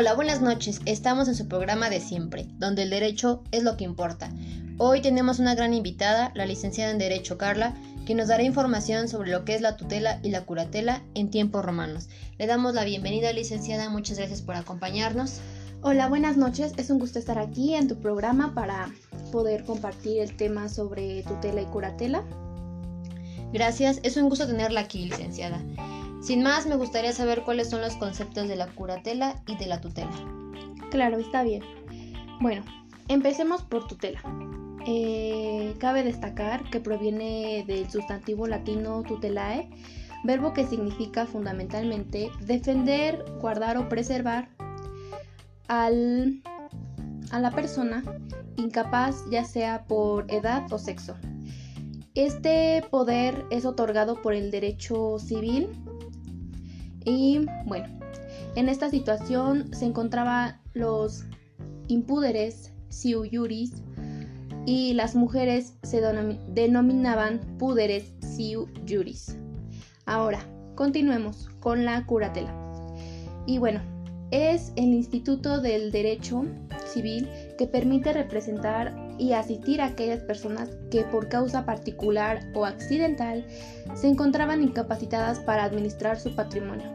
Hola, buenas noches. Estamos en su programa de siempre, donde el derecho es lo que importa. Hoy tenemos una gran invitada, la licenciada en Derecho Carla, que nos dará información sobre lo que es la tutela y la curatela en tiempos romanos. Le damos la bienvenida, licenciada. Muchas gracias por acompañarnos. Hola, buenas noches. Es un gusto estar aquí en tu programa para poder compartir el tema sobre tutela y curatela. Gracias, es un gusto tenerla aquí, licenciada. Sin más, me gustaría saber cuáles son los conceptos de la curatela y de la tutela. Claro, está bien. Bueno, empecemos por tutela. Eh, cabe destacar que proviene del sustantivo latino tutelae, verbo que significa fundamentalmente defender, guardar o preservar al, a la persona incapaz ya sea por edad o sexo. Este poder es otorgado por el derecho civil y bueno, en esta situación se encontraban los impúderes, siu juris, y las mujeres se denominaban púderes siu juris. Ahora, continuemos con la curatela. Y bueno, es el Instituto del Derecho Civil que permite representar y asistir a aquellas personas que por causa particular o accidental se encontraban incapacitadas para administrar su patrimonio.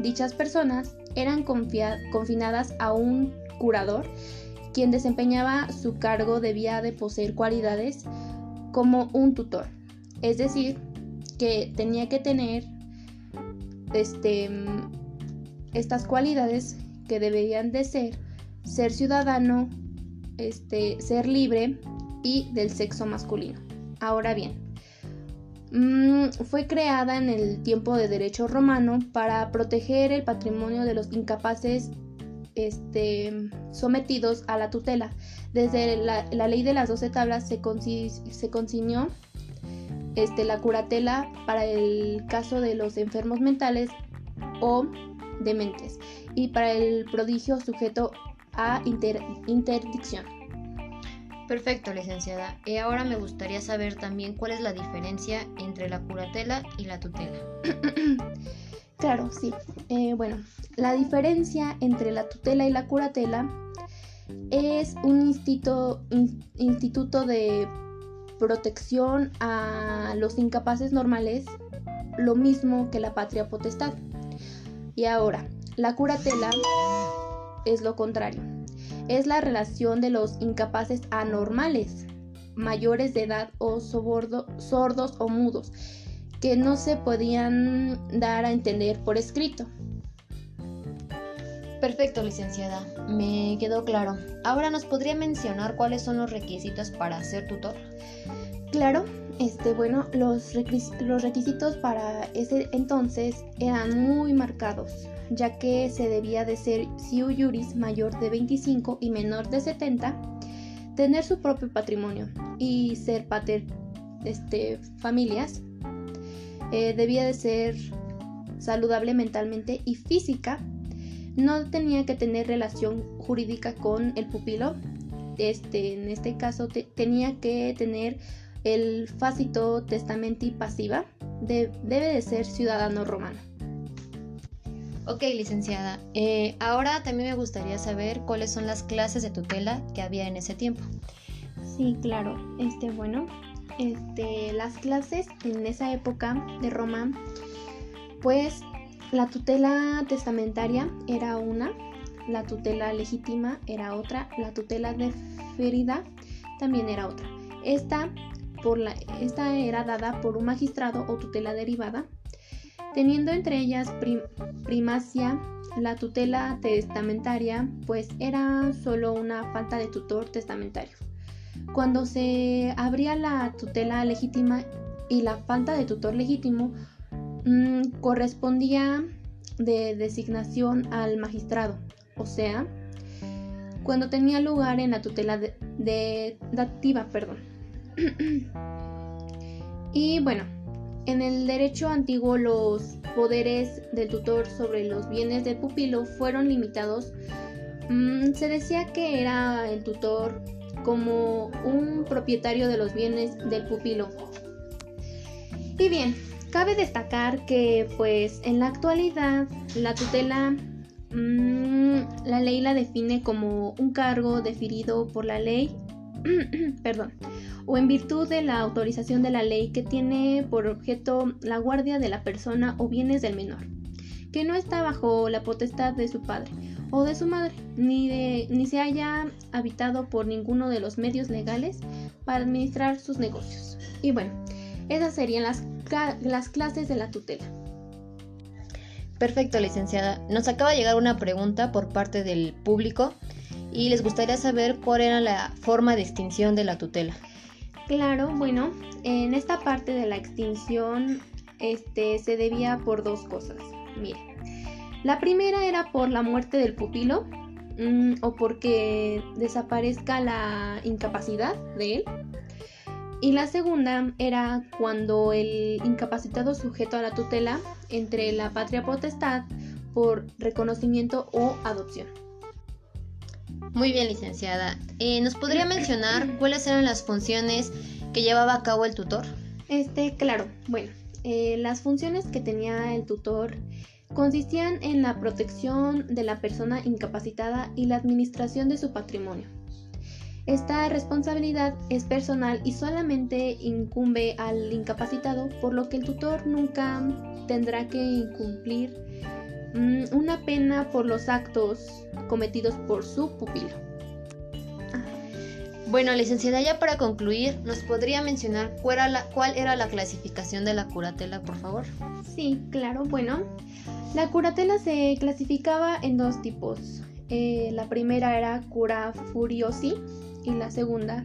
Dichas personas eran confinadas a un curador, quien desempeñaba su cargo debía de poseer cualidades como un tutor, es decir, que tenía que tener este, estas cualidades que deberían de ser ser ciudadano, este, ser libre y del sexo masculino. Ahora bien, mm, fue creada en el tiempo de derecho romano para proteger el patrimonio de los incapaces este, sometidos a la tutela. Desde la, ley de las doce tablas se, se consignó este, la curatela para el caso de los enfermos mentales o dementes y para el prodigio sujeto a interdicción. Perfecto, licenciada. Y ahora me gustaría saber también cuál es la diferencia entre la curatela y la tutela. claro, sí. Eh, bueno, la diferencia entre la tutela y la curatela es un instituto, instituto de protección a los incapaces normales, lo mismo que la patria potestad. Y ahora, la curatela es lo contrario. Es la relación de los incapaces anormales, mayores de edad o sordos o mudos, que no se podían dar a entender por escrito. Perfecto, licenciada. Me quedó claro. Ahora nos podría mencionar cuáles son los requisitos para ser tutor. Claro, este, bueno, los, los requisitos para ese entonces eran muy marcados ya que se debía de ser siu juris mayor de 25 y menor de 70, tener su propio patrimonio y ser pater este, familias, eh, debía de ser saludable mentalmente y física, no tenía que tener relación jurídica con el pupilo, este, en este caso tenía que tener el facito testamenti pasiva, debe de ser ciudadano romano. Ok, licenciada. Eh, ahora también me gustaría saber cuáles son las clases de tutela que había en ese tiempo. Sí, claro. Este, bueno, este, las clases en esa época de Roma, pues la tutela testamentaria era una, la tutela legítima era otra, la tutela deferida también era otra. Esta, esta era dada por un magistrado o tutela derivada teniendo entre ellas primacia la tutela testamentaria, pues era solo una falta de tutor testamentario. Cuando se abría la tutela legítima y la falta de tutor legítimo, mm, correspondía de designación al magistrado, o sea, cuando tenía lugar en la tutela de, dativa, perdón. Y bueno, en el derecho antiguo los poderes del tutor sobre los bienes del pupilo fueron limitados. Mm, se decía que era el tutor como un propietario de los bienes del pupilo. Y bien, cabe destacar que pues en la actualidad la tutela mm, la ley la define como un cargo definido por la ley, perdón, o en virtud de la autorización de la ley que tiene por objeto la guardia de la persona o bienes del menor, que no está bajo la potestad de su padre o de su madre, ni, de, ni se haya habitado por ninguno de los medios legales para administrar sus negocios. Y bueno, esas serían las, las clases de la tutela. Perfecto, licenciada. Nos acaba de llegar una pregunta por parte del público y les gustaría saber cuál era la forma de extinción de la tutela. Claro, bueno, en esta parte de la extinción este, se debía por dos cosas. Mire, la primera era por la muerte del pupilo mm, o porque desaparezca la incapacidad de él. Y la segunda era cuando el incapacitado sujeto a la tutela entre la patria potestad por reconocimiento o adopción. Muy bien, licenciada. Eh, ¿Nos podría mencionar cuáles eran las funciones que llevaba a cabo el tutor? Este, claro. Bueno, eh, las funciones que tenía el tutor consistían en la protección de la persona incapacitada y la administración de su patrimonio. Esta responsabilidad es personal y solamente incumbe al incapacitado, por lo que el tutor nunca tendrá que incumplir una pena por los actos cometidos por su pupilo. Bueno, licenciada, ya para concluir, ¿nos podría mencionar cuál era, la, cuál era la clasificación de la curatela, por favor? Sí, claro, bueno, la curatela se clasificaba en dos tipos. Eh, la primera era cura furiosi y la segunda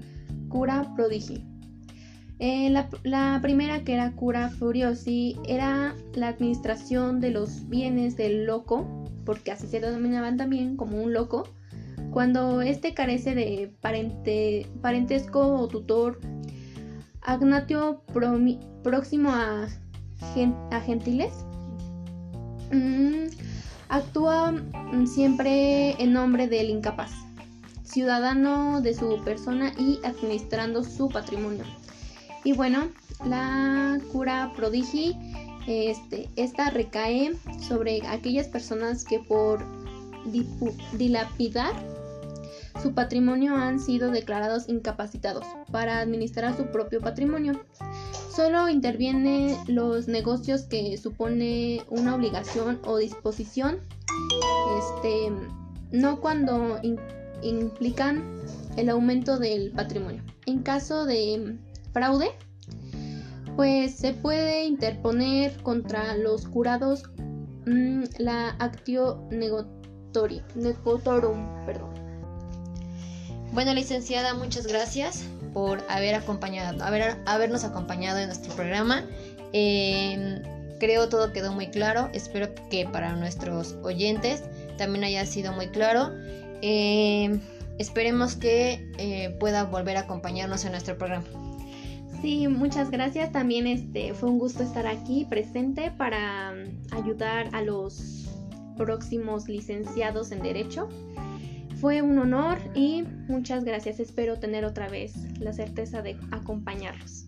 cura prodigi. Eh, la, primera, que era cura furiosi, era la administración de los bienes del loco porque así se denominaban también como un loco, cuando éste carece de parentesco o tutor agnatio próximo a, gentiles, mm, actúa siempre en nombre del incapaz, ciudadano de su persona y administrando su patrimonio. Y bueno, la cura prodigi este, esta recae sobre aquellas personas que por dilapidar su patrimonio han sido declarados incapacitados para administrar su propio patrimonio. Solo interviene los negocios que supone una obligación o disposición, este, no cuando implican el aumento del patrimonio. En caso de fraude, pues se puede interponer contra los jurados mm, la actio negotorum, perdón. Bueno, licenciada, muchas gracias por haber acompañado, haber, habernos acompañado en nuestro programa. Em, creo todo quedó muy claro. Espero que para nuestros oyentes también haya sido muy claro. Em, esperemos que eh, pueda volver a acompañarnos en nuestro programa. Sí, muchas gracias. También este fue un gusto estar aquí presente para mm, ayudar a los próximos licenciados en Derecho. Fue un honor y muchas gracias. Espero tener otra vez la certeza de acompañarlos.